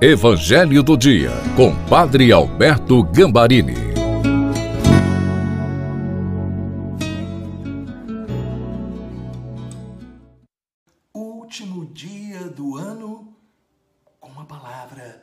Evangelho do Dia, com Padre Alberto Gambarini. Último dia do ano com uma palavra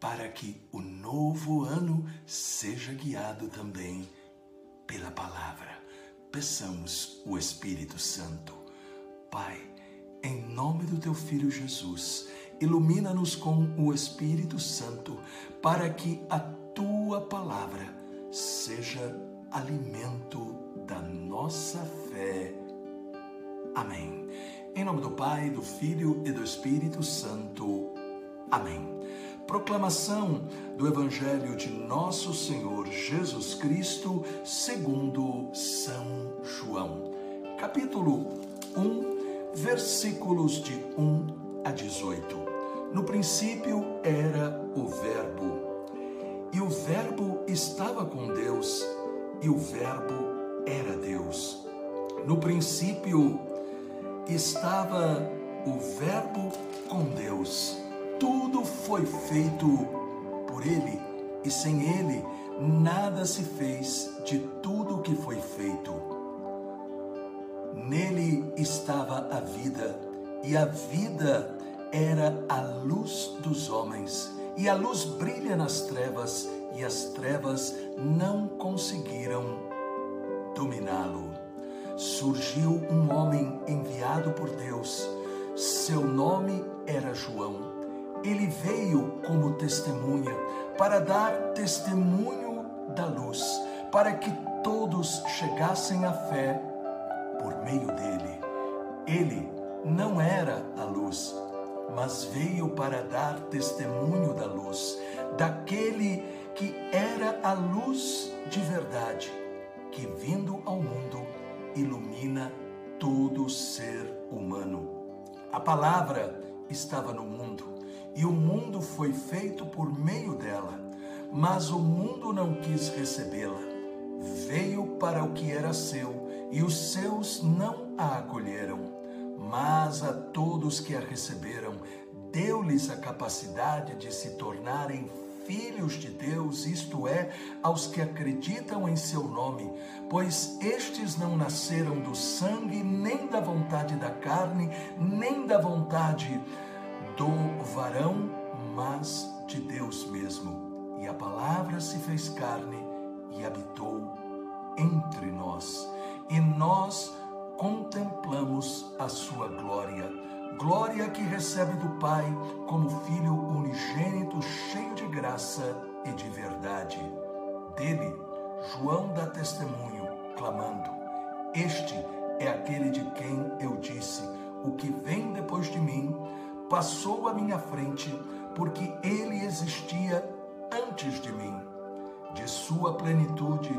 para que o novo ano seja guiado também pela palavra. Peçamos o Espírito Santo. Pai, em nome do teu filho Jesus, ilumina-nos com o Espírito Santo, para que a tua palavra seja alimento da nossa fé. Amém. Em nome do Pai, do Filho e do Espírito Santo. Amém. Proclamação do Evangelho de Nosso Senhor Jesus Cristo, segundo São João. Capítulo 1, versículos de 1 a 18. No princípio era o Verbo, e o Verbo estava com Deus, e o Verbo era Deus. No princípio estava o Verbo com Deus. Tudo foi feito por Ele, e sem Ele nada se fez de tudo o que foi feito. Nele estava a vida, e a vida era a luz dos homens, e a luz brilha nas trevas, e as trevas não conseguiram dominá-lo. Surgiu um homem enviado por Deus, seu nome era João. Ele veio como testemunha para dar testemunho da luz, para que todos chegassem à fé por meio dele. Ele não era a luz, mas veio para dar testemunho da luz, daquele que era a luz de verdade, que vindo ao mundo ilumina todo ser humano. A palavra estava no mundo e o mundo foi feito por meio dela, mas o mundo não quis recebê-la. Veio para o que era seu e os seus não a acolheram mas a todos que a receberam, deu-lhes a capacidade de se tornarem filhos de Deus, isto é, aos que acreditam em seu nome, pois estes não nasceram do sangue, nem da vontade da carne, nem da vontade do varão, mas de Deus mesmo. E a palavra se fez carne e habitou entre nós. E nós contemplamos a sua glória. Glória que recebe do Pai como Filho unigênito, cheio de graça e de verdade. Dele, João dá testemunho, clamando: Este é aquele de quem eu disse: O que vem depois de mim passou à minha frente, porque ele existia antes de mim. De sua plenitude,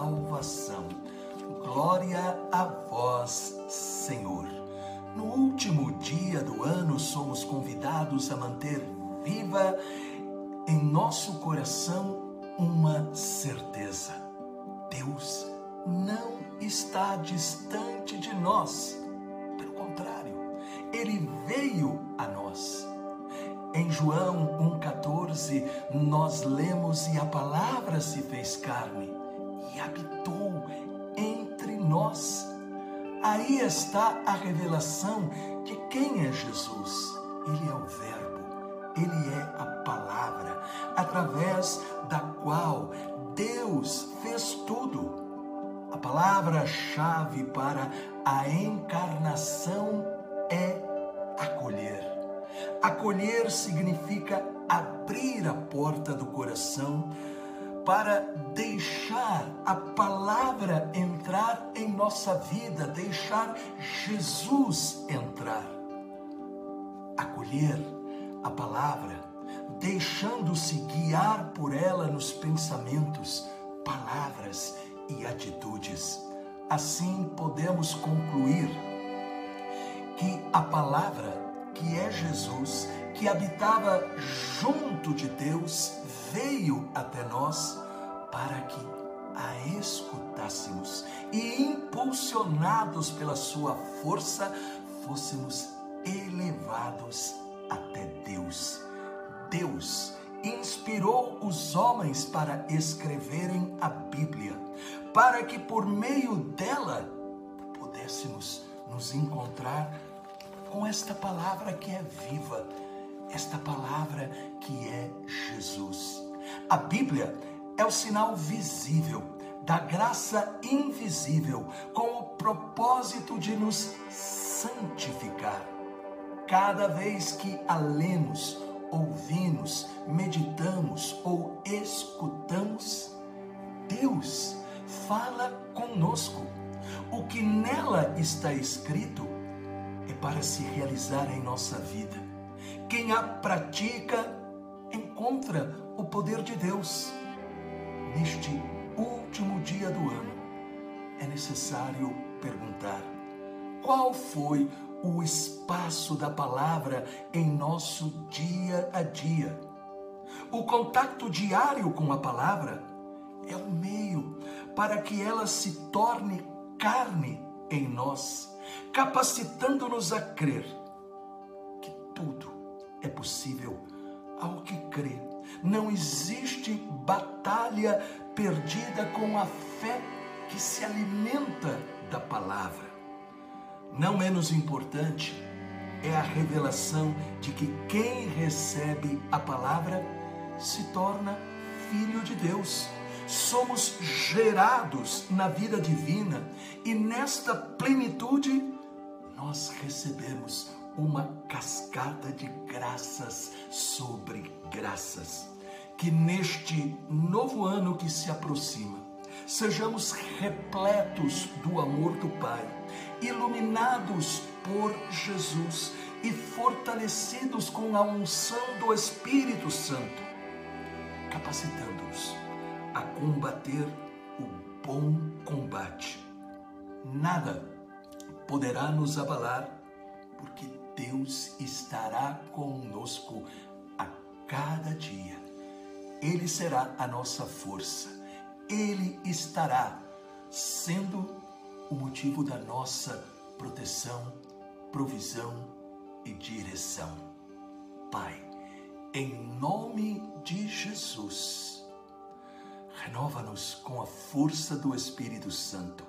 salvação. Glória a vós, Senhor. No último dia do ano, somos convidados a manter viva em nosso coração uma certeza: Deus não está distante de nós. Pelo contrário, ele veio a nós. Em João 1,14, nós lemos: E a palavra se fez carne e habitou entre nós. Aí está a revelação de quem é Jesus. Ele é o Verbo, ele é a palavra, através da qual Deus fez tudo. A palavra-chave para a encarnação é acolher. Acolher significa abrir a porta do coração para deixar a palavra entrar em nossa vida, deixar Jesus entrar. Acolher a palavra deixando-se guiar por ela nos pensamentos, palavras e atitudes. Assim podemos concluir que a palavra, que é Jesus, que habitava junto de Deus, veio até nós para que a escutássemos e, impulsionados pela sua força, fôssemos elevados até Deus. Deus inspirou os homens para escreverem a Bíblia, para que por meio dela pudéssemos nos encontrar com esta palavra que é viva, esta palavra que é Jesus. A Bíblia é o sinal visível da graça invisível com o propósito de nos santificar. Cada vez que a lemos, ouvimos, meditamos ou escutamos, Deus fala conosco. O que nela está escrito é para se realizar em nossa vida. A pratica encontra o poder de Deus. Neste último dia do ano, é necessário perguntar: qual foi o espaço da palavra em nosso dia a dia? O contato diário com a palavra é o meio para que ela se torne carne em nós, capacitando-nos a crer que tudo é possível ao que crê. Não existe batalha perdida com a fé que se alimenta da palavra. Não menos importante é a revelação de que quem recebe a palavra se torna filho de Deus. Somos gerados na vida divina e nesta plenitude nós recebemos uma cascada de graças sobre graças. Que neste novo ano que se aproxima, sejamos repletos do amor do Pai, iluminados por Jesus e fortalecidos com a unção do Espírito Santo, capacitando-nos a combater o bom combate. Nada poderá nos abalar, porque Deus estará conosco a cada dia. Ele será a nossa força. Ele estará sendo o motivo da nossa proteção, provisão e direção. Pai, em nome de Jesus, renova-nos com a força do Espírito Santo,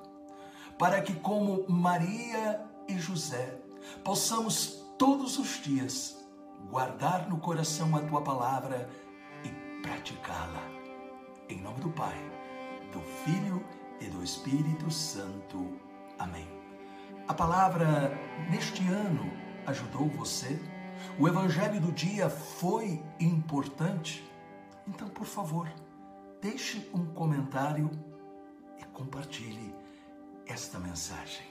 para que, como Maria e José, possamos todos os dias guardar no coração a tua palavra e praticá-la. Em nome do Pai, do Filho e do Espírito Santo. Amém. A palavra neste ano ajudou você? O evangelho do dia foi importante? Então, por favor, deixe um comentário e compartilhe esta mensagem.